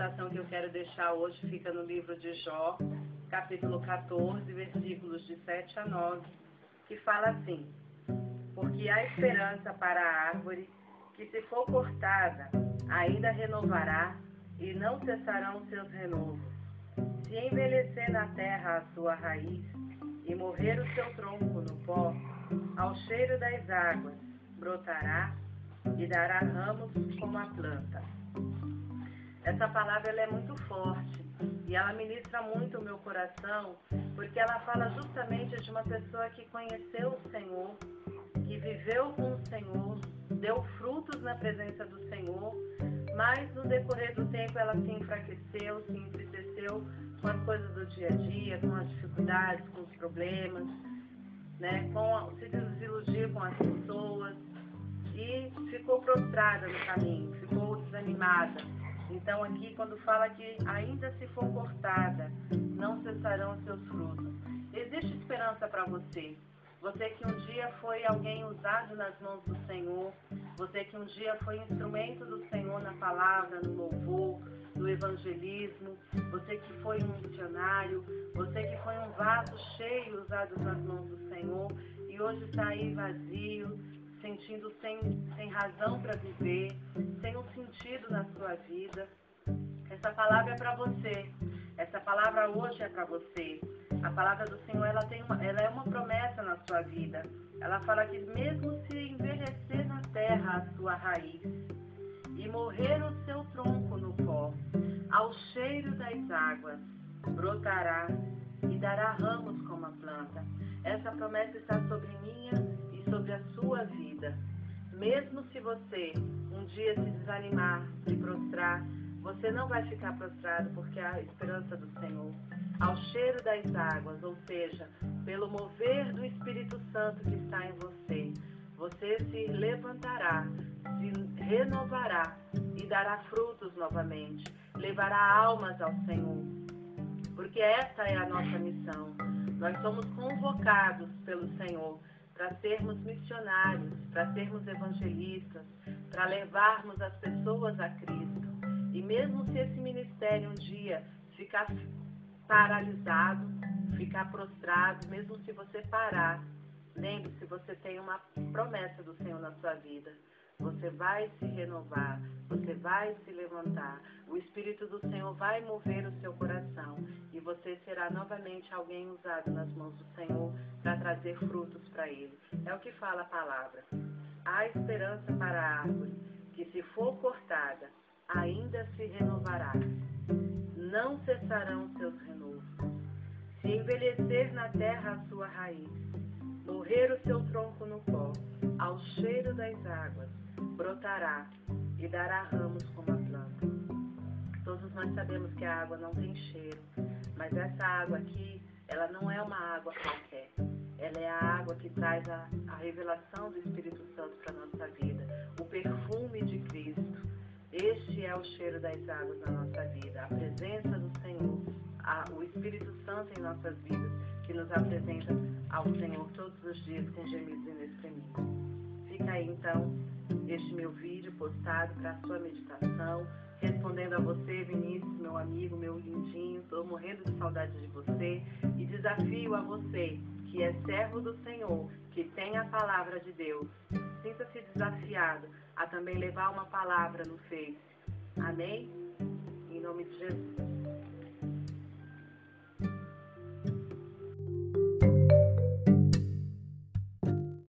meditação que eu quero deixar hoje fica no livro de Jó, capítulo 14, versículos de 7 a 9, que fala assim: Porque há esperança para a árvore que, se for cortada, ainda renovará e não cessarão seus renovos. Se envelhecer na terra a sua raiz e morrer o seu tronco no pó, ao cheiro das águas brotará e dará ramos como a planta. Essa palavra ela é muito forte. E ela ministra muito o meu coração, porque ela fala justamente de uma pessoa que conheceu o Senhor, que viveu com o Senhor, deu frutos na presença do Senhor, mas no decorrer do tempo ela se enfraqueceu, se entristeceu com as coisas do dia a dia, com as dificuldades, com os problemas, né, com, se desiludir com as pessoas e ficou prostrada no caminho, ficou desanimada então aqui quando fala que ainda se for cortada, não cessarão seus frutos. Existe esperança para você. Você que um dia foi alguém usado nas mãos do Senhor, você que um dia foi instrumento do Senhor na palavra, no louvor, no evangelismo, você que foi um missionário, você que foi um vaso cheio usado nas mãos do Senhor e hoje está aí vazio, sentindo sem, sem razão para viver, sem um sentido na sua vida. Essa palavra é para você. Essa palavra hoje é para você. A palavra do Senhor ela tem uma, ela é uma promessa na sua vida. Ela fala que mesmo se envelhecer na terra a sua raiz e morrer o seu tronco no pó, ao cheiro das águas brotará e dará ramos como a planta. Essa promessa está sobre minha Mesmo se você um dia se desanimar, se prostrar, você não vai ficar prostrado porque a esperança do Senhor. Ao cheiro das águas, ou seja, pelo mover do Espírito Santo que está em você, você se levantará, se renovará e dará frutos novamente, levará almas ao Senhor. Porque essa é a nossa missão. Nós somos convocados pelo Senhor para sermos missionários, para sermos evangelistas, para levarmos as pessoas a Cristo. E mesmo se esse ministério um dia ficar paralisado, ficar prostrado, mesmo se você parar, lembre-se, você tem uma promessa do Senhor na sua vida. Você vai se renovar, você vai se levantar. O Espírito do Senhor vai mover o seu coração e você será novamente alguém usado nas mãos do Senhor para trazer frutos para Ele. É o que fala a palavra. Há esperança para a árvore, que se for cortada, ainda se renovará. Não cessarão seus renovos. Se envelhecer na terra a sua raiz, morrer o seu tronco no pó, ao cheiro das águas, brotará e dará ramos como a planta. Todos nós sabemos que a água não tem cheiro, mas essa água aqui, ela não é uma água qualquer. Ela é a água que traz a, a revelação do Espírito Santo para a nossa vida, o perfume de Cristo. Este é o cheiro das águas na nossa vida, a presença do Senhor, a, o Espírito Santo em nossas vidas, que nos apresenta ao Senhor os dias com gemidos inexprimíveis. Fica aí então este meu vídeo postado para sua meditação, respondendo a você, Vinícius, meu amigo, meu lindinho, estou morrendo de saudade de você e desafio a você, que é servo do Senhor, que tem a palavra de Deus, sinta-se desafiado a também levar uma palavra no Face. Amém? Em nome de Jesus.